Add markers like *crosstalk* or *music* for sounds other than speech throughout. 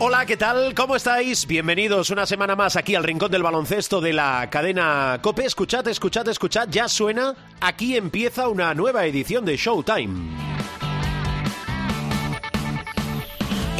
Hola, ¿qué tal? ¿Cómo estáis? Bienvenidos una semana más aquí al Rincón del Baloncesto de la cadena Cope. Escuchad, escuchad, escuchad, ya suena. Aquí empieza una nueva edición de Showtime.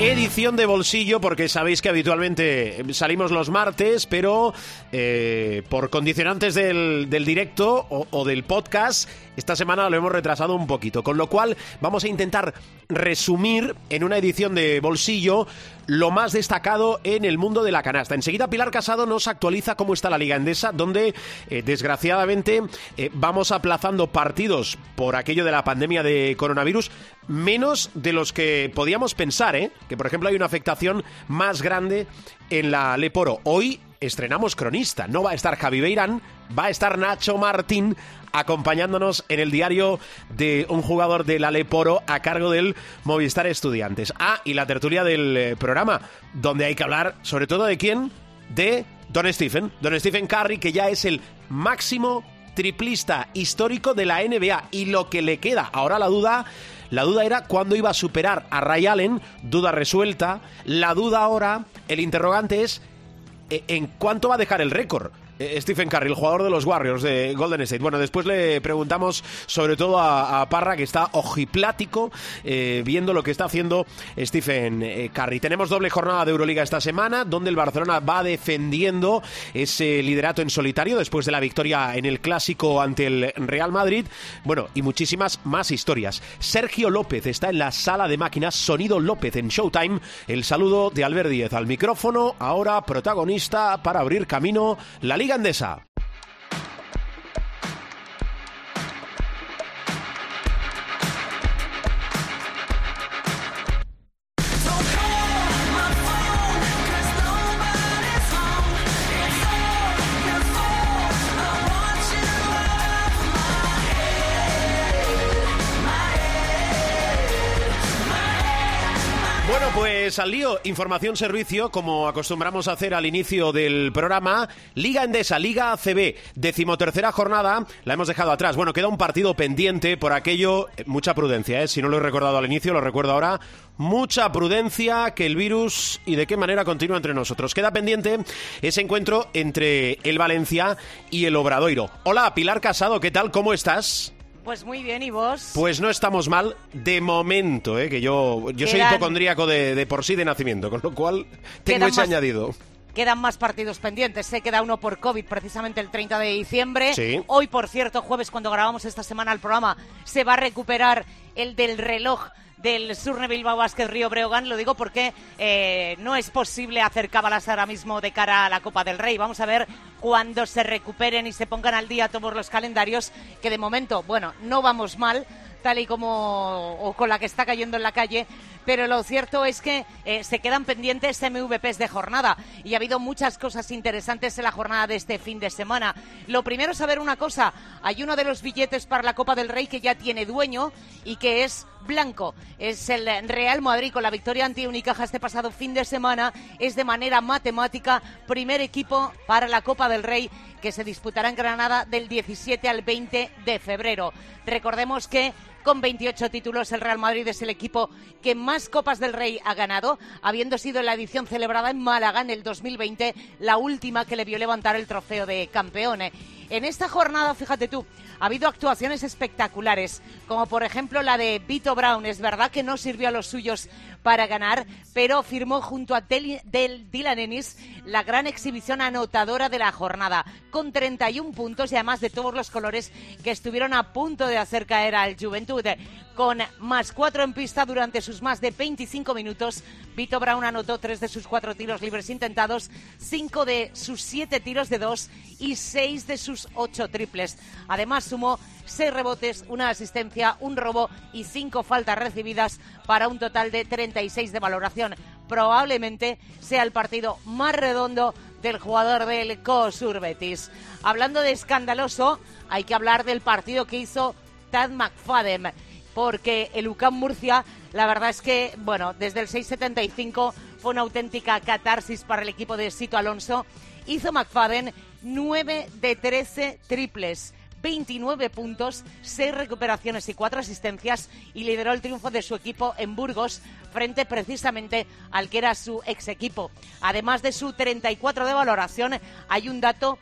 Edición de bolsillo, porque sabéis que habitualmente salimos los martes, pero eh, por condicionantes del, del directo o, del podcast, esta semana lo hemos retrasado un poquito. Con lo cual, vamos a intentar resumir en una edición de bolsillo lo más destacado en el mundo de la canasta. Enseguida Pilar Casado nos actualiza cómo está la Liga Endesa, donde eh, desgraciadamente eh, vamos aplazando partidos por aquello de la pandemia de coronavirus, menos de los que podíamos pensar, ¿eh? que por ejemplo hay una afectación más grande en la Leporo. Hoy estrenamos cronista, no va a estar Javi Beirán, va a estar Nacho Martín acompañándonos en el diario de un jugador del Aleporo a cargo del Movistar Estudiantes. Ah, y la tertulia del eh, programa, donde hay que hablar sobre todo de quién? De Don Stephen, Don Stephen Curry, que ya es el máximo triplista histórico de la NBA y lo que le queda. Ahora la duda... La duda era cuándo iba a superar a Ray Allen, duda resuelta. La duda ahora, el interrogante es eh, en cuánto va a dejar el récord. Eh, Stephen Curry, el jugador de los Warriors de Golden State. Bueno, después le preguntamos sobre todo a, Parra, que está ojiplático eh, viendo lo que está haciendo Stephen eh, Curry. Tenemos doble jornada de Euroliga esta semana, donde el Barcelona va defendiendo ese liderato en solitario después de la victoria en el clásico ante el Real Madrid. Bueno, y muchísimas más historias. Sergio López está en la sala de máquinas, Sonido López en Showtime. El saludo de Albert Díez al micrófono, ahora protagonista para abrir camino la Liga Andesa. Al lío, información servicio, como acostumbramos a hacer al inicio del programa. Liga Endesa, Liga ACB, decimotercera jornada, la hemos dejado atrás. Bueno, queda un partido pendiente, por aquello, eh, mucha prudencia, ¿eh? si no lo he recordado al inicio, lo recuerdo ahora. Mucha prudencia, que el virus y de qué manera continúa entre nosotros. Queda pendiente ese encuentro entre el Valencia y el Obradoiro. Hola, Pilar Casado, ¿qué tal? ¿Cómo estás? Pues muy bien, ¿y vos? Pues no estamos mal de momento, ¿eh? que yo, yo soy Quedan- hipocondríaco de, de por sí de nacimiento, con lo cual tengo Quedan ese más- añadido. Quedan más partidos pendientes. Se queda uno por COVID precisamente el 30 de diciembre. Sí. Hoy, por cierto, jueves, cuando grabamos esta semana el programa, se va a recuperar el del reloj del Surne Bilbao Basket Río Breogán. Lo digo porque eh, no es posible hacer cábalas ahora mismo de cara a la Copa del Rey. Vamos a ver cuando se recuperen y se pongan al día todos los calendarios, que de momento, bueno, no vamos mal tal y como o con la que está cayendo en la calle, pero lo cierto es que eh, se quedan pendientes MVPs de jornada y ha habido muchas cosas interesantes en la jornada de este fin de semana. Lo primero es saber una cosa, hay uno de los billetes para la Copa del Rey que ya tiene dueño y que es blanco. Es el Real Madrid con la victoria ante Unicaja este pasado fin de semana. Es de manera matemática primer equipo para la Copa del Rey que se disputará en Granada del 17 al 20 de febrero. Recordemos que con 28 títulos el Real Madrid es el equipo que más Copas del Rey ha ganado, habiendo sido la edición celebrada en Málaga en el 2020 la última que le vio levantar el trofeo de campeón. En esta jornada, fíjate tú, ha habido actuaciones espectaculares, como por ejemplo la de Vito Brown. Es verdad que no sirvió a los suyos para ganar, pero firmó junto a Del, Del- Dylan Ennis la gran exhibición anotadora de la jornada, con 31 puntos y además de todos los colores que estuvieron a punto de hacer caer al Juventud. Con más cuatro en pista durante sus más de 25 minutos, Vito Brown anotó tres de sus cuatro tiros libres intentados, cinco de sus siete tiros de dos y seis de sus ocho triples. Además sumó seis rebotes, una asistencia, un robo y cinco faltas recibidas para un total de 36 de valoración. Probablemente sea el partido más redondo del jugador del COSUR Betis. Hablando de escandaloso, hay que hablar del partido que hizo Tad McFadden, porque el UCAM Murcia, la verdad es que, bueno, desde el 6.75 fue una auténtica catarsis para el equipo de Sito Alonso. Hizo McFadden 9 de 13 triples. 29 puntos, 6 recuperaciones y 4 asistencias y lideró el triunfo de su equipo en Burgos frente precisamente al que era su ex equipo. Además de su 34 de valoración, hay un dato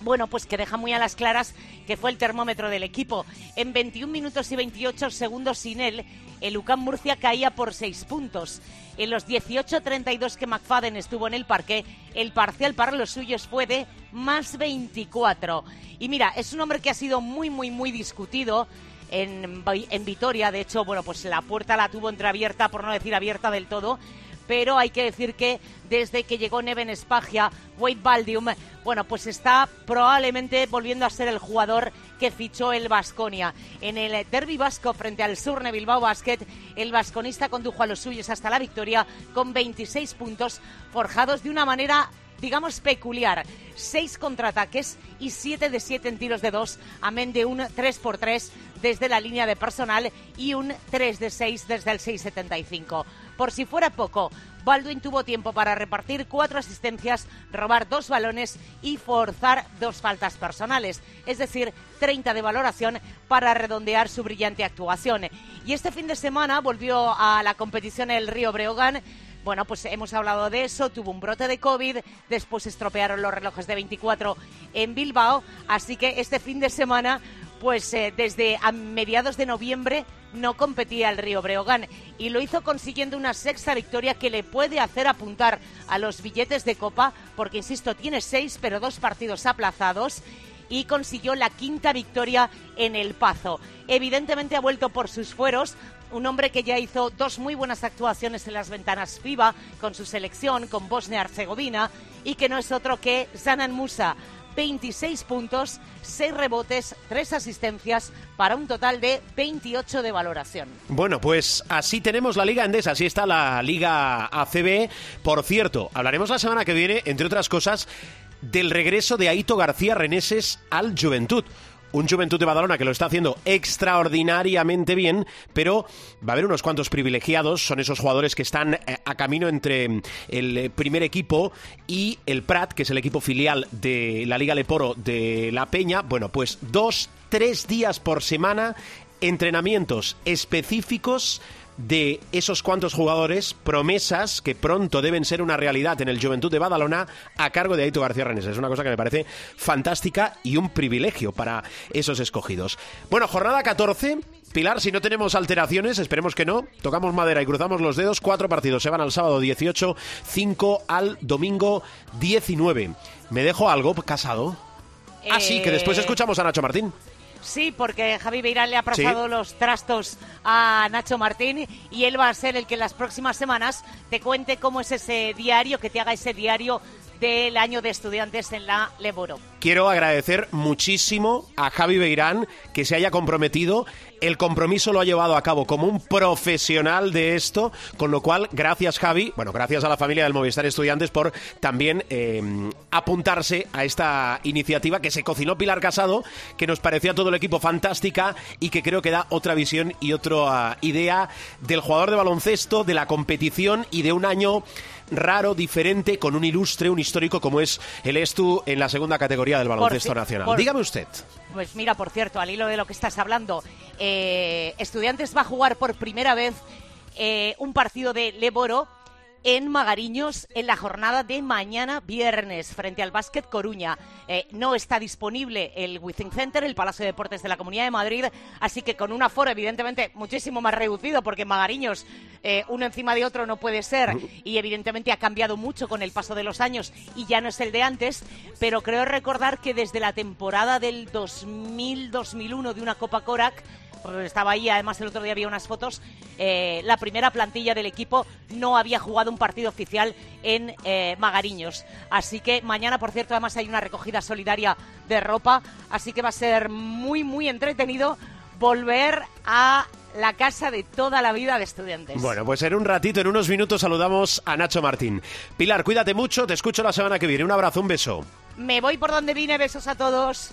bueno, pues que deja muy a las claras que fue el termómetro del equipo. En 21 minutos y 28 segundos sin él, el UCAM Murcia caía por 6 puntos. En los 18-32 que McFadden estuvo en el parque, el parcial para los suyos fue de más 24. Y mira, es un hombre que ha sido muy, muy, muy discutido. En, en Vitoria, de hecho, bueno, pues la puerta la tuvo entreabierta, por no decir abierta del todo, pero hay que decir que desde que llegó Neven Spagia, Wade Baldium, bueno, pues está probablemente volviendo a ser el jugador que fichó el Vasconia. En el derby vasco frente al Surne Bilbao Basket, el vasconista condujo a los suyos hasta la victoria con 26 puntos forjados de una manera digamos, peculiar. Seis contraataques y siete de siete en tiros de dos, amén de un 3 por 3 desde la línea de personal y un 3 de 6 desde el 6.75. Por si fuera poco, Baldwin tuvo tiempo para repartir cuatro asistencias, robar dos balones y forzar dos faltas personales, es decir, 30 de valoración para redondear su brillante actuación. Y este fin de semana volvió a la competición el Río Breogán. Bueno, pues hemos hablado de eso, tuvo un brote de COVID, después estropearon los relojes de 24 en Bilbao, así que este fin de semana pues eh, desde mediados de noviembre no competía el Río Breogán y lo hizo consiguiendo una sexta victoria que le puede hacer apuntar a los billetes de copa, porque insisto, tiene seis pero dos partidos aplazados y consiguió la quinta victoria en el Pazo. Evidentemente ha vuelto por sus fueros, un hombre que ya hizo dos muy buenas actuaciones en las ventanas FIBA con su selección, con Bosnia-Herzegovina, y que no es otro que Zanan Musa. 26 puntos, 6 rebotes, 3 asistencias para un total de 28 de valoración. Bueno, pues así tenemos la Liga Endesa, así está la Liga ACB. Por cierto, hablaremos la semana que viene, entre otras cosas, del regreso de Aito García Reneses al Juventud un Juventud de Badalona que lo está haciendo extraordinariamente bien, pero va a haber unos cuantos privilegiados, son esos jugadores que están eh, a camino entre mm, el primer equipo y el Prat, que es el equipo filial de la Liga Leporo de La Peña. Bueno, pues dos, tres días por semana, entrenamientos específicos de esos cuantos jugadores, promesas que pronto deben ser una realidad en el Juventud de Badalona a cargo de Aito García Renes. Es una cosa que me parece fantástica y un privilegio para esos escogidos. Bueno, jornada 14. Pilar, si no tenemos alteraciones, esperemos que no, tocamos madera y cruzamos los dedos. Cuatro partidos se van al sábado 18, cinco al domingo 19. ¿Me dejo algo casado? Ah, sí, que después eh, escuchamos a Nacho Martín. Sí, porque Javi Beirán le ha pasado los trastos a Nacho Martín y él va a ser el que en las próximas semanas te cuente cómo es ese diario, que te haga ese diario del año de estudiantes en la Leboro. Quiero agradecer muchísimo a Javi Beirán que se haya comprometido. El compromiso lo ha llevado a cabo como un profesional de esto, con lo cual, gracias Javi, bueno, gracias a la familia del Movistar Estudiantes por también eh, apuntarse a esta iniciativa que se cocinó Pilar Casado, que nos parecía a todo el equipo fantástica y que creo que da otra visión y otra idea del jugador de baloncesto, de la competición y de un año raro, diferente, con un ilustre, un histórico como es el Estu en la segunda categoría del baloncesto nacional. Dígame usted. Pues mira, por cierto, al hilo de lo que estás hablando, eh, Estudiantes va a jugar por primera vez eh, un partido de Leboro en Magariños en la jornada de mañana viernes frente al Básquet Coruña. Eh, no está disponible el Withing Center, el Palacio de Deportes de la Comunidad de Madrid, así que con un aforo evidentemente muchísimo más reducido porque en Magariños eh, uno encima de otro no puede ser y evidentemente ha cambiado mucho con el paso de los años y ya no es el de antes, pero creo recordar que desde la temporada del 2000-2001 de una Copa Corac estaba ahí, además el otro día había unas fotos, eh, la primera plantilla del equipo no había jugado un partido oficial en eh, Magariños. Así que mañana, por cierto, además hay una recogida solidaria de ropa, así que va a ser muy, muy entretenido volver a la casa de toda la vida de estudiantes. Bueno, pues en un ratito, en unos minutos, saludamos a Nacho Martín. Pilar, cuídate mucho, te escucho la semana que viene. Un abrazo, un beso. Me voy por donde vine, besos a todos.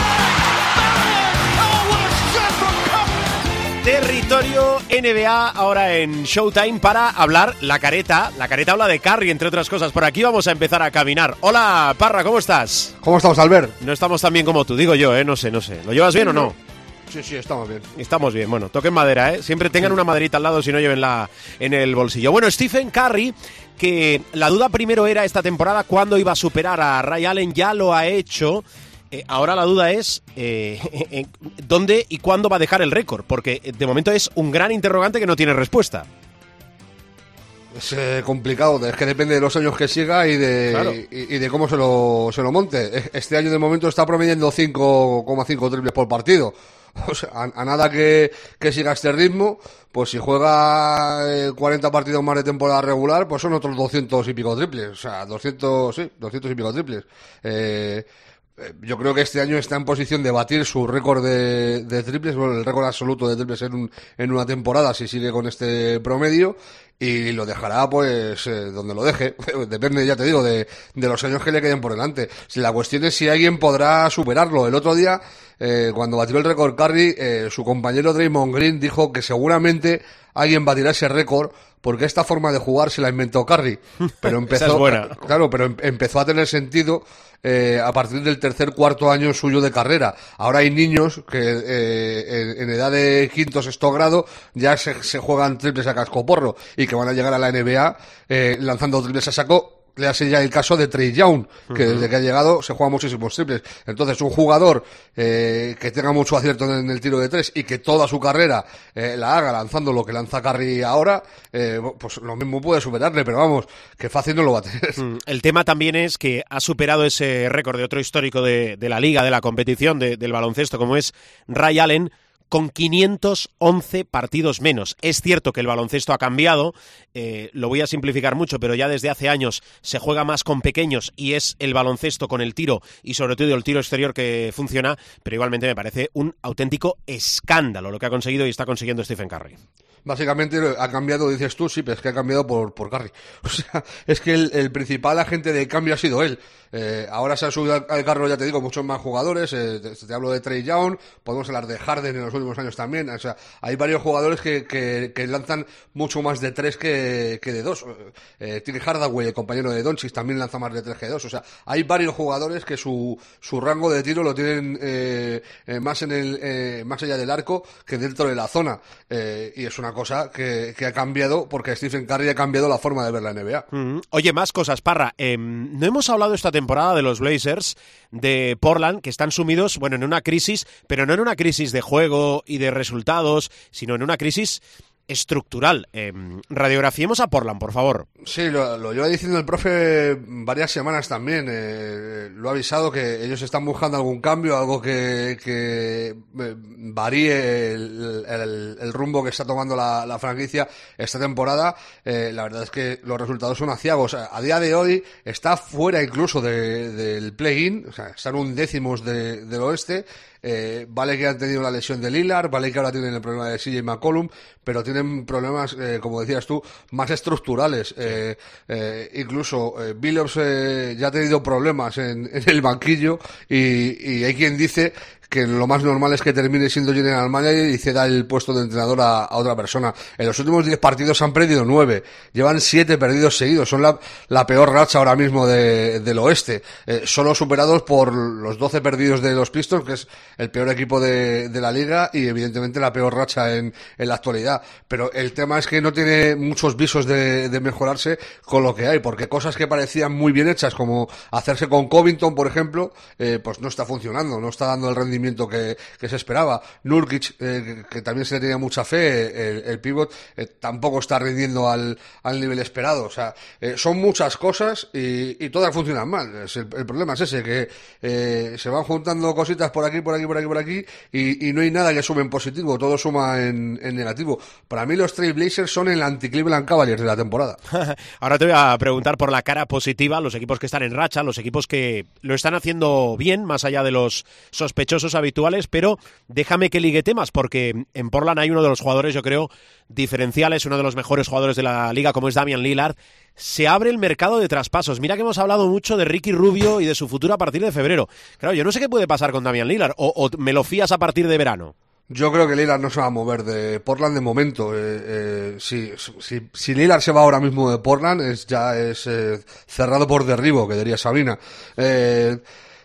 Territorio NBA ahora en Showtime para hablar la careta. La careta habla de Curry, entre otras cosas. Por aquí vamos a empezar a caminar. Hola, Parra, ¿cómo estás? ¿Cómo estamos, Albert? No estamos tan bien como tú, digo yo, ¿eh? No sé, no sé. ¿Lo llevas bien o no? Sí, sí, estamos bien. Estamos bien, bueno, toquen madera, ¿eh? Siempre tengan una maderita al lado si no llevenla en el bolsillo. Bueno, Stephen Curry, que la duda primero era esta temporada cuándo iba a superar a Ray Allen, ya lo ha hecho. Eh, ahora la duda es eh, *laughs* dónde y cuándo va a dejar el récord, porque de momento es un gran interrogante que no tiene respuesta. Es eh, complicado, es que depende de los años que siga y de, Claro. y, y de cómo se lo, se lo monte. Este año de momento está promediando 5,5 triples por partido. *laughs* O sea, a, a nada que, que siga este ritmo, pues si juega eh, 40 partidos más de temporada regular, pues son otros 200 y pico triples. O sea, 200, sí, 200 y pico triples. Eh, eh, yo creo que este año está en posición de batir su récord de, de triples, bueno, el récord absoluto de triples en, un- en una temporada si sigue con este promedio y lo dejará pues eh, donde lo deje. *laughs* Depende, ya te digo, de, de los años que le queden por delante. Si la cuestión es si alguien podrá superarlo. El otro día, eh, cuando batió el récord Curry, eh, su compañero Draymond Green dijo que seguramente alguien batirá ese récord porque esta forma de jugar se la inventó Curry. Pero *laughs* empezó, es buena. Claro, pero em- empezó a tener sentido eh, a partir del tercer, cuarto año suyo de carrera. Ahora hay niños que eh, en, en edad de quinto, sexto grado ya se, se juegan triples a cascoporro y que van a llegar a la NBA eh, lanzando triples a saco. Le hace ya el caso de Trey Young, que desde que ha llegado se juega muchísimos triples. Entonces, un jugador eh, que tenga mucho acierto en el tiro de tres y que toda su carrera eh, la haga lanzando lo que lanza Curry ahora, eh, pues lo mismo puede superarle, pero vamos, que fácil no lo va a tener. Mm, El tema también es que ha superado ese récord de otro histórico de, de la liga, de la competición, de- del baloncesto, como es Ray Allen, con 511 partidos menos. Es cierto que el baloncesto ha cambiado, eh, lo voy a simplificar mucho, pero ya desde hace años se juega más con pequeños y es el baloncesto con el tiro y sobre todo el tiro exterior que funciona, pero igualmente me parece un auténtico escándalo lo que ha conseguido y está consiguiendo Stephen Curry. Básicamente ha cambiado, dices tú, sí, pero es que ha cambiado por, por Curry. *laughs* O sea, es que el, el principal agente de cambio ha sido él. Eh, ahora se han subido al, al carro, ya te digo, muchos más jugadores. eh, te, hablo de Trey Young, podemos hablar de Harden en los últimos años también. O sea, hay varios jugadores que, que, lanzan mucho más de tres que, que de dos. Eh, Tim Hardaway, el compañero de Doncic, también lanza más de tres que de dos. O sea, hay varios jugadores que su, su rango de tiro lo tienen eh, eh, más en el eh, más allá del arco que dentro de la zona. Eh, y es una cosa que, ha cambiado porque Stephen Curry ha cambiado la forma de ver la NBA. Oye, más cosas, Parra. Eh, no hemos hablado esta temporada de los Blazers de Portland, que están sumidos, bueno, en una crisis, pero no en una crisis de juego y de resultados, sino en una crisis estructural. Eh, radiografiemos a Portland, por favor. Sí, lo, lo lleva diciendo el profe varias semanas también. eh, lo ha avisado que ellos están buscando algún cambio, algo que, que eh, varíe el, el- el rumbo que está tomando la, la franquicia esta temporada. Eh, la verdad es que los resultados son aciagos. A día de hoy está fuera incluso de- del play-in, o sea, están un décimos de- del oeste. Eh, vale que han tenido la lesión de Lillard, vale que ahora tienen el problema de CJ McCollum, pero tienen problemas, eh, como decías tú, más estructurales. Eh, eh, incluso Billups eh, ya ha tenido problemas en, en el banquillo y, y hay quien dice que lo más normal es que termine siendo general manager y ceda el puesto de entrenador a, otra persona. En los últimos 10 partidos han perdido 9, llevan 7 perdidos seguidos, son la, la peor racha ahora mismo de- del oeste, eh, solo superados por los 12 perdidos de los Pistons, que es el peor equipo de, de la liga y evidentemente la peor racha en, en la actualidad. Pero el tema es que no tiene muchos visos de, de mejorarse con lo que hay, porque cosas que parecían muy bien hechas, como hacerse con Covington, por ejemplo, eh, pues no está funcionando, no está dando el rendimiento que, se esperaba. Nurkic, eh, que, también se le tenía mucha fe, el, el pivot, eh, tampoco está rindiendo al, al nivel esperado. O sea, eh, son muchas cosas y, y todas funcionan mal. El, problema es ese, que se van juntando cositas por aquí, por aquí, por aquí, por aquí y, y no hay nada que sume en positivo, todo suma en, negativo. Para mí los Trail Blazers son el anti-Cleveland Cavaliers de la temporada. *laughs* Ahora te voy a preguntar por la cara positiva, los equipos que están en racha, los equipos que lo están haciendo bien, más allá de los sospechosos habituales, pero déjame que ligue temas, porque en Portland hay uno de los jugadores, yo creo, diferenciales, uno de los mejores jugadores de la liga, como es Damian Lillard. Se abre el mercado de traspasos. Mira que hemos hablado mucho de Ricky Rubio y de su futuro a partir de febrero. Claro, yo no sé qué puede pasar con Damian Lillard, o, me lo fías a partir de verano. Yo creo que Lillard no se va a mover de Portland de momento. Eh, eh, si, si, si Lillard se va ahora mismo de Portland, es, ya es eh, cerrado por derribo, que diría Sabina. Eh,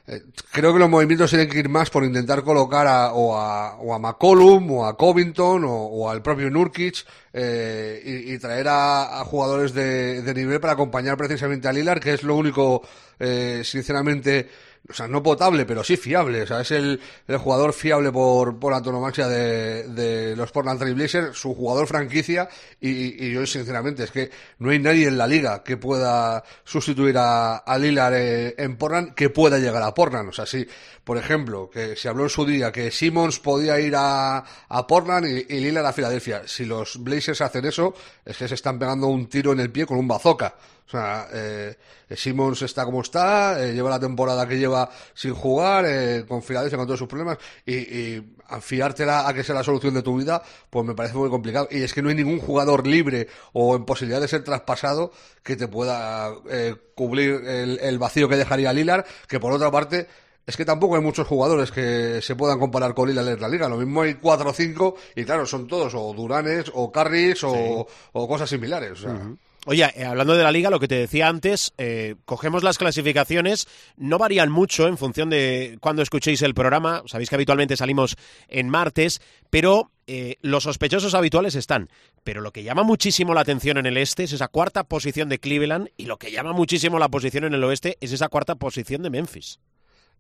eh, creo que los movimientos tienen que ir más por intentar colocar a, o, a, o a McCollum, o a Covington, o, o al propio Nurkic, eh, y, y, traer a, a jugadores de, de, nivel para acompañar precisamente a Lillard, que es lo único, eh, sinceramente, o sea, no potable, pero sí fiable. O sea, es el, el jugador fiable por, por antonomasia de, de los Portland Trail Blazers, su jugador franquicia, y, y, yo sinceramente es que no hay nadie en la liga que pueda sustituir a, a Lillard eh, en Portland que pueda llegar a Portland. O sea, sí, por ejemplo, que se habló en su día que Simmons podía ir a, a Portland y, y Lillard a Filadelfia. Si los Blazers hacen eso, es que se están pegando un tiro en el pie con un bazooka. O sea, eh, Simmons está como está, eh, lleva la temporada que lleva sin jugar, eh, con Filadelfia con todos sus problemas, y, y fiártela a que sea la solución de tu vida, pues me parece muy complicado. Y es que no hay ningún jugador libre o en posibilidad de ser traspasado que te pueda eh, cubrir el, el vacío que dejaría Lillard, que por otra parte es que tampoco hay muchos jugadores que se puedan comparar con Lillard en la liga. Lo mismo hay cuatro o cinco y claro, son todos o Duranes o Carris o, sí. o, cosas similares. O sea. uh -huh. Oye, eh, hablando de la liga, lo que te decía antes, eh, cogemos las clasificaciones, no varían mucho en función de cuando escuchéis el programa, sabéis que habitualmente salimos en martes, pero eh, los sospechosos habituales están. Pero lo que llama muchísimo la atención en el este es esa cuarta posición de Cleveland y lo que llama muchísimo la posición en el oeste es esa cuarta posición de Memphis.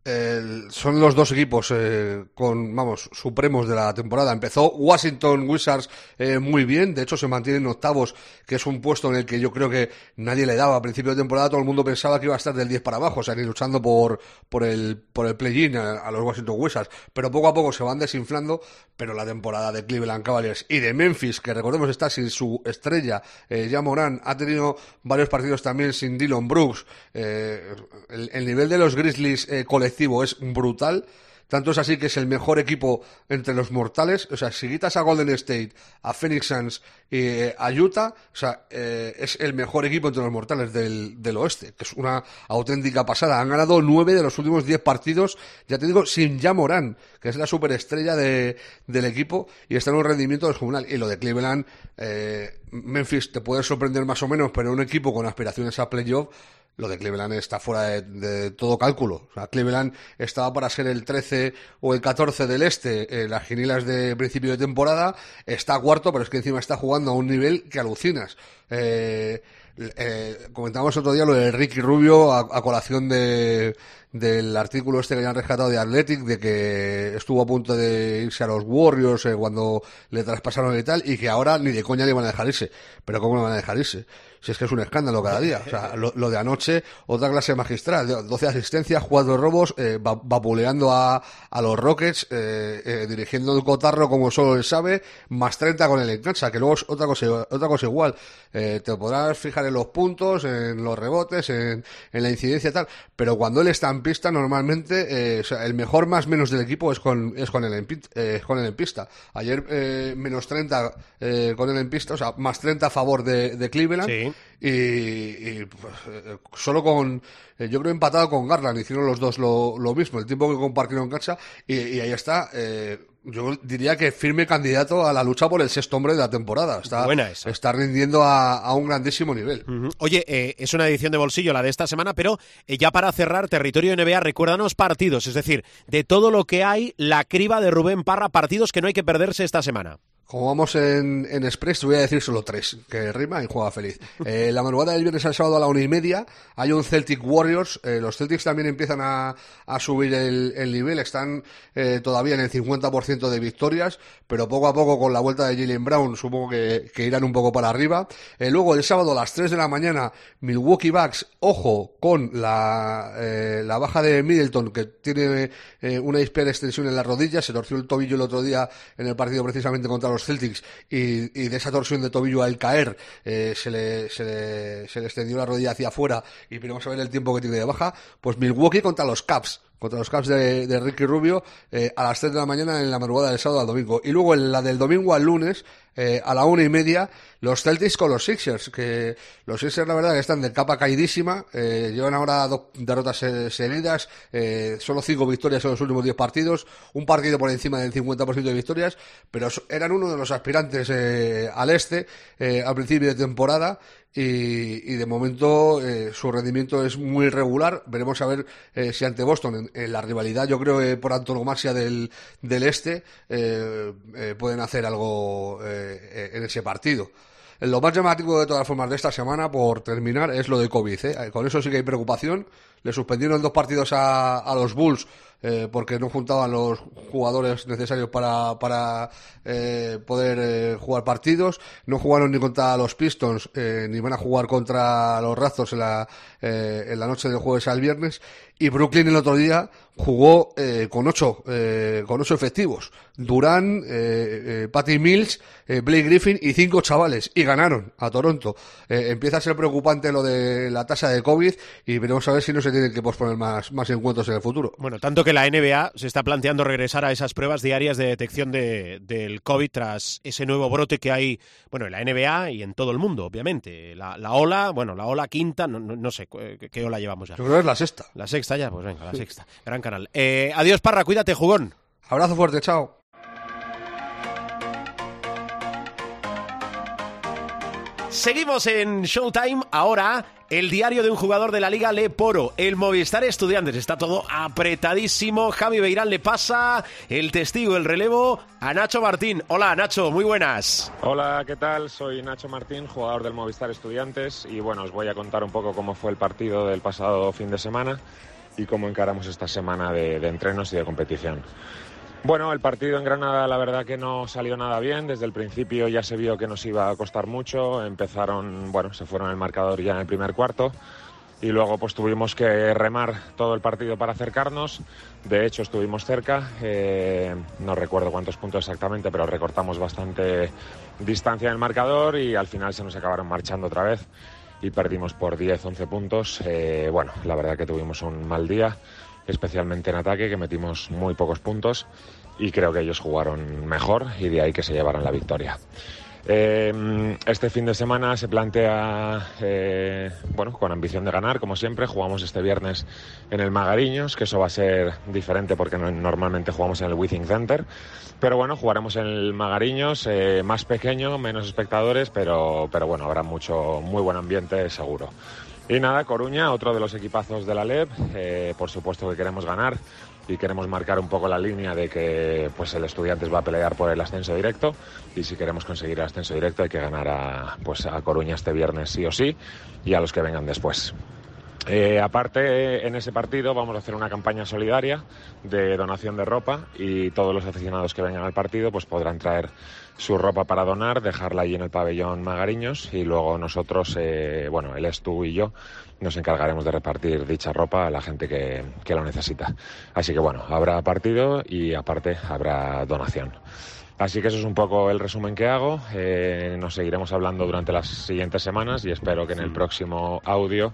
El, son los dos equipos eh, con, vamos, supremos de la temporada. Empezó Washington Wizards eh, muy bien, de hecho se mantiene en octavos, que es un puesto en el que yo creo que nadie le daba. A principio de temporada todo el mundo pensaba que iba a estar del 10 para abajo, o sea, ni luchando por, por el, por el play-in a, los Washington Wizards. Pero poco a poco se van desinflando, pero la temporada de Cleveland Cavaliers y de Memphis, que recordemos está sin su estrella, eh, ya Morán, ha tenido varios partidos también sin Dylan Brooks. Eh, el, el, nivel de los Grizzlies eh, colectivos es brutal. Tanto es así que es el mejor equipo entre los mortales. O sea, si quitas a Golden State, a Phoenix Suns y eh, a Utah, o sea, eh, es el mejor equipo entre los mortales del, del, oeste, que es una auténtica pasada. Han ganado nueve de los últimos diez partidos, ya te digo, sin Morán, que es la superestrella de, del equipo y está en un rendimiento descomunal. Y lo de Cleveland, eh, Memphis te puede sorprender más o menos, pero un equipo con aspiraciones a playoff lo de Cleveland está fuera de, de, todo cálculo. O sea, Cleveland estaba para ser el 13 o el 14 del este en las ginilas de principio de temporada, está cuarto, pero es que encima está jugando a un nivel que alucinas. Eh, eh, comentábamos otro día lo de Ricky Rubio a, a colación de, del artículo este que ya han rescatado de Athletic, de que estuvo a punto de irse a los Warriors eh, cuando le traspasaron y tal, y que ahora ni de coña le van a dejar irse. Pero ¿cómo le van a dejar irse? Si es que es un escándalo cada día. O sea, *laughs* lo, lo de anoche, otra clase magistral. 12 asistencias, 4 robos, eh, vapuleando a, a los Rockets, eh, eh, dirigiendo el cotarro como solo él sabe, más 30 con el engancha, que luego es otra cosa, otra cosa igual. Eh, te podrás fijar en los puntos, en los rebotes, en, en la incidencia y tal, pero cuando él está en pista, normalmente, eh, o sea, el mejor más menos del equipo es con, es con, el, en, eh, con el en pista. Ayer, eh, menos 30 eh, con el en pista, o sea, más 30 a favor de, de Cleveland. Sí. Y, y pues, eh, solo con, eh, yo creo empatado con Garland, hicieron los dos lo, lo mismo, el tiempo que compartieron cancha, y, y ahí está, eh, yo diría que firme candidato a la lucha por el sexto hombre de la temporada. Está, está rindiendo a, a, un grandísimo nivel. Uh -huh. Oye, eh, es una edición de bolsillo la de esta semana, pero eh, ya para cerrar, territorio NBA, recuérdanos partidos, es decir, de todo lo que hay, la criba de Rubén Parra, partidos que no hay que perderse esta semana. Como vamos en, en Express, te voy a decir solo tres, que rima y juega feliz. *laughs* Eh, la madrugada del viernes al sábado a la una y media hay un Celtic Warriors. Eh, los Celtics también empiezan a, a subir el, el nivel, están eh, todavía en el 50% de victorias, pero poco a poco con la vuelta de Jalen Brown supongo que, que irán un poco para arriba. Eh, luego el sábado a las 3 de la mañana, Milwaukee Bucks, ojo con la, eh, la baja de Middleton, que tiene eh, una extensión en la rodilla, se torció el tobillo el otro día en el partido precisamente contra los Celtics y, de esa torsión de tobillo al caer eh, se, le, se, le, se le extendió la rodilla hacia afuera y veremos a ver el tiempo que tiene de baja, pues Milwaukee contra los Caps contra los Caps de, de Ricky Rubio eh, a las 3 de la mañana en la madrugada del sábado al domingo. Y luego en la del domingo al lunes, eh, a la una y media, los Celtics con los Sixers, que los Sixers la verdad que están de capa caidísima, eh, llevan ahora dos derrotas seguidas, eh, solo cinco victorias en los últimos diez partidos, un partido por encima del 50% de victorias, pero eran uno de los aspirantes eh, al este eh, al principio de temporada y, y de momento eh, su rendimiento es muy regular. Veremos a ver eh, si ante Boston, en, la rivalidad, yo creo que por antonomasia del, del este, eh, eh, pueden hacer algo eh, en ese partido. Lo más llamativo de todas formas de esta semana, por terminar, es lo de COVID. ¿eh? Con eso sí que hay preocupación. Le suspendieron dos partidos a, a los Bulls eh, porque no juntaban los jugadores necesarios para, para eh, poder eh, jugar partidos. No jugaron ni contra los Pistons, eh, ni van a jugar contra los Raptors en la, en la noche del jueves al viernes. Y Brooklyn el otro día jugó con ocho con ocho efectivos. Durán, Patty Mills, Blake Griffin y cinco chavales y ganaron a Toronto. Empieza a ser preocupante lo de la tasa de COVID y veremos a ver si no se tienen que posponer más, más encuentros en el futuro. Bueno, tanto que la NBA se está planteando regresar a esas pruebas diarias de detección de, del COVID tras ese nuevo brote que hay, bueno, en la NBA y en todo el mundo, obviamente. La, la ola, bueno, la ola quinta, no, no, no sé qué, qué, ola llevamos ya. Yo creo que es la sexta. La sexta ya, pues venga, la sí. sexta. Gran canal. Eh, adiós, Parra, cuídate, jugón. Abrazo fuerte, chao. Seguimos en Showtime. Ahora, el diario de un jugador de la Liga Leporo. El Movistar Estudiantes. Está todo apretadísimo. Javi Beirán le pasa el testigo, el relevo a Nacho Martín. Hola, Nacho, muy buenas. Hola, ¿qué tal? Soy Nacho Martín, jugador del Movistar Estudiantes. Y bueno, os voy a contar un poco cómo fue el partido del pasado fin de semana y cómo encaramos esta semana de, de entrenos y de competición. Bueno, el partido en Granada la verdad que no salió nada bien. Desde el principio ya se vio que nos iba a costar mucho. Empezaron, bueno, se fueron el marcador ya en el primer cuarto. Y luego pues tuvimos que remar todo el partido para acercarnos. De hecho estuvimos cerca. Eh, no recuerdo cuántos puntos exactamente, pero recortamos bastante distancia en el marcador y al final se nos acabaron marchando otra vez y perdimos por 10, 11 puntos. Eh, bueno, la verdad que tuvimos un mal día especialmente en ataque, que metimos muy pocos puntos y creo que ellos jugaron mejor y de ahí que se llevaron la victoria. Eh, este fin de semana se plantea, eh, bueno, con ambición de ganar, como siempre. Jugamos este viernes en el Magariños, que eso va a ser diferente porque no, normalmente jugamos en el Withing Center. Pero bueno, jugaremos en el Magariños, eh, más pequeño, menos espectadores, pero, pero bueno, habrá mucho, muy buen ambiente seguro. Y nada, Coruña, otro de los equipazos de la LEB. Eh, por supuesto que queremos ganar y queremos marcar un poco la línea de que pues el Estudiantes va a pelear por el ascenso directo y si queremos conseguir el ascenso directo hay que ganar a, pues a Coruña este viernes sí o sí y a los que vengan después. Eh, aparte, en ese partido vamos a hacer una campaña solidaria de donación de ropa y todos los aficionados que vengan al partido pues podrán traer su ropa para donar, dejarla allí en el pabellón Magariños y luego nosotros, eh, bueno, él es tú y yo, nos encargaremos de repartir dicha ropa a la gente que, que lo necesita. Así que bueno, habrá partido y aparte habrá donación. Así que eso es un poco el resumen que hago. Eh, nos seguiremos hablando durante las siguientes semanas y espero que en el próximo audio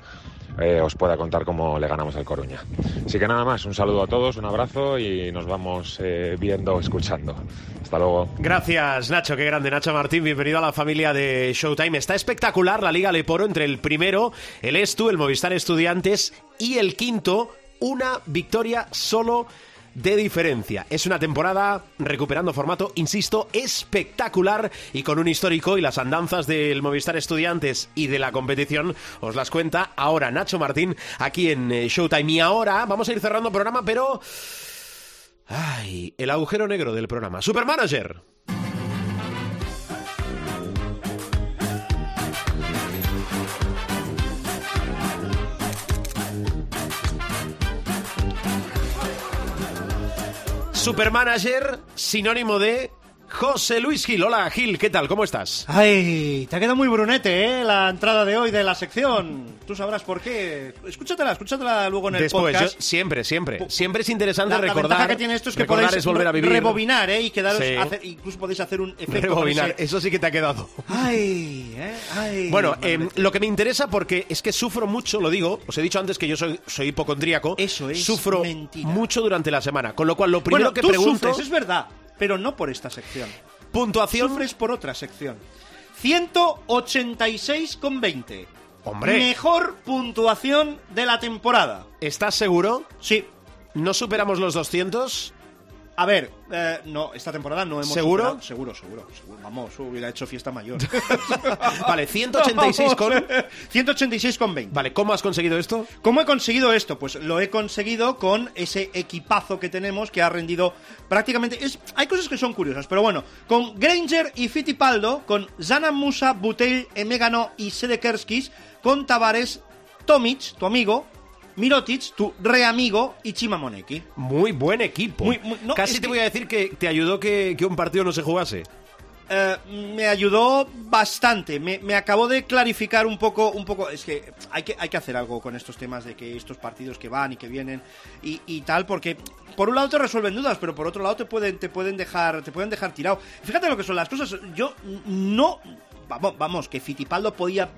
eh, os pueda contar cómo le ganamos al Coruña. Así que nada más, un saludo a todos, un abrazo y nos vamos eh, viendo, escuchando. Hasta luego. Gracias, Nacho, qué grande. Nacho Martín, bienvenido a la familia de Showtime. Está espectacular la Liga Leporo entre el primero, el Estu, el Movistar Estudiantes y el quinto, una victoria solo de diferencia. Es una temporada recuperando formato, insisto, espectacular y con un histórico y las andanzas del Movistar Estudiantes y de la competición os las cuenta ahora Nacho Martín aquí en Showtime. Y ahora vamos a ir cerrando programa, pero... ¡Ay! El agujero negro del programa. Supermanager. Supermanager, sinónimo de José Luis Gil. Hola Gil, ¿qué tal? ¿Cómo estás? Ay, te ha quedado muy brunete, ¿eh? La entrada de hoy de la sección. Tú sabrás por qué. Escúchatela, escúchatela luego en el Después, yo, podcast. siempre, siempre. Siempre es interesante La, la recordar. ventaja que tiene esto es que recordar podéis es volver a vivir. rebobinar, ¿eh? Y quedaros, Sí. hacer- incluso podéis hacer un efecto. Rebobinar, eso sí que te ha quedado. Ay, ¿eh? Ay. Bueno, eh, mía. lo que me interesa porque es que sufro mucho, lo digo, os he dicho antes que yo soy, soy hipocondríaco. Eso es Sufro mentira. mucho durante la semana. Con lo cual, lo primero bueno, que tú pregunto. sufres, es verdad, pero no por esta sección. puntuación. Sufres por otra sección. 186,20. Hombre. Mejor puntuación de la temporada. ¿Estás seguro? Sí. ¿No superamos los 200? A ver, eh, no, esta temporada no hemos ¿Seguro? superado- Seguro, seguro, seguro. Vamos, hubiera hecho fiesta mayor. *laughs* Vale, 186 con. *laughs* 186 con 20. Vale, ¿cómo has conseguido esto? ¿Cómo he conseguido esto? Pues lo he conseguido con ese equipazo que tenemos que ha rendido prácticamente... Es, hay cosas que son curiosas, pero bueno, con Granger y Fittipaldo, con Zana Musa, Butel, Emegano y Sedekerskis, con Tavares, Tomic, tu amigo, Mirotic, tu reamigo, y Chimamoneki. Muy buen equipo. Muy- muy- no, Casi te que- voy a decir que te ayudó que, que un partido no se jugase. Eh, me ayudó bastante. Me, me acabó de clarificar un poco, un poco. Es que hay que hay que hacer algo con estos temas de que estos partidos que van y que vienen y, y tal, porque por un lado te resuelven dudas, pero por otro lado te pueden te pueden dejar te pueden dejar tirado. Fíjate lo que son las cosas. Yo no vamos vamos que Fitipaldo podía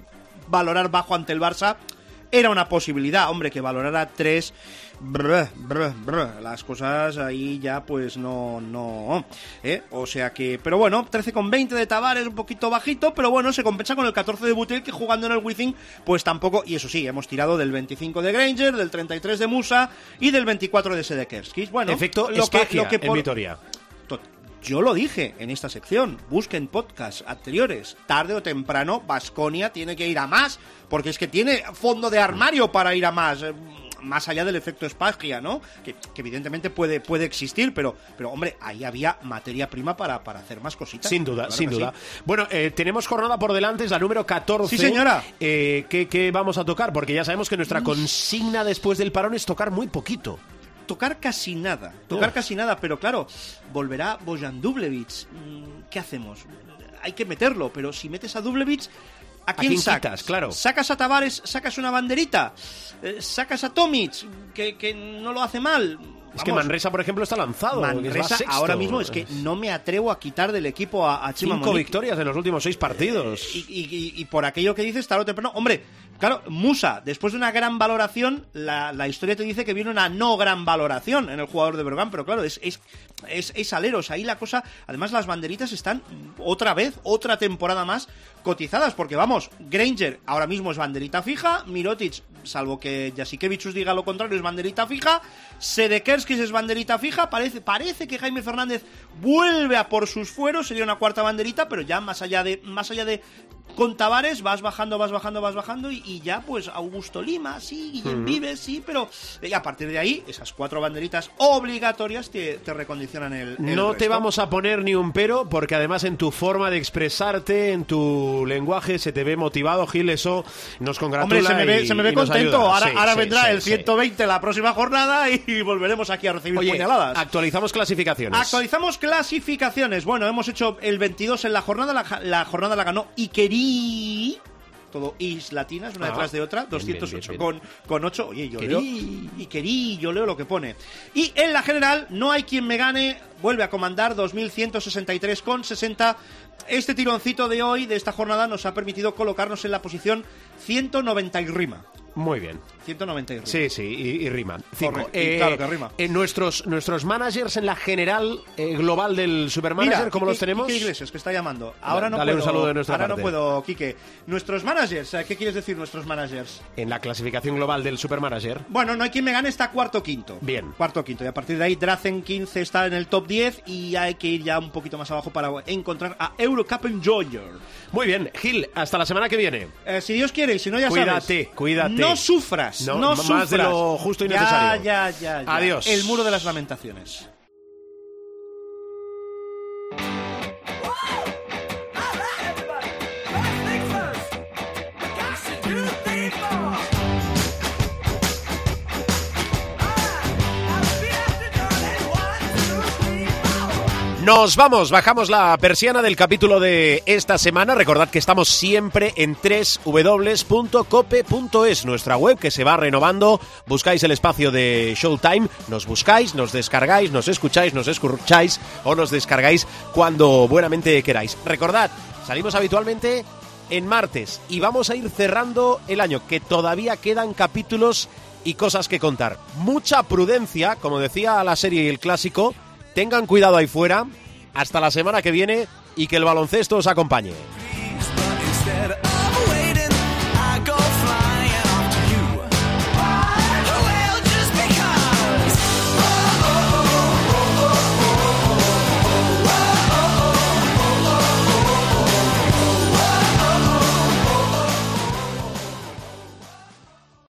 valorar bajo ante el Barça. Era una posibilidad, hombre, que valorara tres. brr, brr, brr. Las cosas ahí ya, pues no, no. ¿eh? O sea que, pero bueno, 13,20 de Tavares, un poquito bajito, pero bueno, se compensa con el 14 de Butel, que jugando en el Wizzing, pues tampoco. Y eso sí, hemos tirado del 25 de Granger, del 33 de Musa y del 24 de Sedekerskis. Bueno, Efecto lo que, lo que en Vitoria. Yo lo dije en esta sección, busquen podcasts anteriores. Tarde o temprano, Vasconia tiene que ir a más, porque es que tiene fondo de armario para ir a más. eh, Más allá del efecto Spagia, ¿no? Que, que evidentemente puede, puede existir, pero, pero hombre, ahí había materia prima para, para hacer más cositas. Sin duda, Claro sin duda. sí. Bueno, eh, tenemos jornada por delante, es la número 14. Sí, señora. Eh, ¿qué, qué vamos a tocar? Porque ya sabemos que nuestra consigna después del parón es tocar muy poquito. Tocar casi nada, tocar Uf. casi nada, pero claro, volverá Bojan Dublevich. Mm, ¿Qué hacemos? Hay que meterlo, pero si metes a Dublevich, ¿a quién, quién sacas? quitas? Claro. ¿Sacas a Tavares, sacas una banderita? Eh, ¿Sacas a Tomic, que, que no lo hace mal? Es que Manresa, por ejemplo, está lanzado. Manresa ahora mismo es que no me atrevo a quitar del equipo a, a Chima Cinco Monique. victorias en los últimos seis partidos. Y, y- y- y por aquello que dices, tarde o temprano. Hombre, claro, Musa, después de una gran valoración, la, la historia te dice que viene una no gran valoración en el jugador de Bergán, pero claro, es, es, es aleros. Ahí la cosa. Además, las banderitas están otra vez, otra temporada más, cotizadas, porque vamos, Granger ahora mismo es banderita fija, Mirotic, salvo que Jasikevichus diga lo contrario, es banderita fija, Sedekerskis es banderita fija, parece, parece que Jaime Fernández vuelve a por sus fueros, sería una cuarta banderita, pero ya más allá de, más allá de con Tavares vas bajando, vas bajando, vas bajando y, y ya pues Augusto Lima, sí, Guillem Vives, sí, pero a partir de ahí esas cuatro banderitas obligatorias te, te recondicionan el, el No te vamos a poner ni un pero, porque además en tu forma de expresarte, en tu lenguaje, se te ve motivado, Gil, eso nos congratula Hombre, se me ve, y- se me ve contento. Ahora, Sí, ahora sí, vendrá sí, el sí. 120 la próxima jornada y *laughs* volveremos aquí a recibir Oye, puñaladas. actualizamos clasificaciones. Actualizamos clasificaciones. Bueno, hemos hecho el 22 en la jornada. La, la jornada la ganó Iquerí. Todo is latinas, una Ah, detrás de otra. bien, bien, 208 bien, con, con 8. Oye, yo leo. Iquerí, yo leo lo que pone. Y en la general, no hay quien me gane. Vuelve a comandar 2163 con 60. Este tironcito de hoy, de esta jornada, nos ha permitido colocarnos en la posición 190 y rima. Muy bien. 190 y rima. Sí, sí, y, y rima. Cinco. Y claro que rima. En nuestros, nuestros managers en la general eh, global del Supermanager, Mira, ¿cómo Quique- los tenemos? Quique Iglesias, que está llamando. Ahora no Dale un saludo de nuestra ahora parte. no puedo, Quique. Nuestros managers, ¿eh? ¿qué quieres decir nuestros managers? En la clasificación global del Supermanager. Bueno, no hay quien me gane, está cuarto quinto. Bien. Cuarto quinto. Y a partir de ahí, Drazen 15 está en el top 10 y hay que ir ya un poquito más abajo para encontrar a Eurocup Enjoyer. Muy bien, Gil, hasta la semana que viene. Eh, si Dios quiere, y si no, ya Cuídate, sabes. cuídate. No sufras, No, no, más sufras. de lo justo y Ya, necesario. Ya, ya, ya. Adiós. El muro de las lamentaciones. Nos vamos, bajamos la persiana del capítulo de esta semana. Recordad que estamos siempre en www.cope.es, nuestra web que se va renovando. Buscáis el espacio de Showtime, nos buscáis, nos descargáis, nos escucháis, nos escucháis o nos descargáis cuando buenamente queráis. Recordad, salimos habitualmente en martes y vamos a ir cerrando el año, que todavía quedan capítulos y cosas que contar. Mucha prudencia, como decía la serie y el clásico. Tengan cuidado ahí fuera. Hasta la semana que viene y que el baloncesto os acompañe.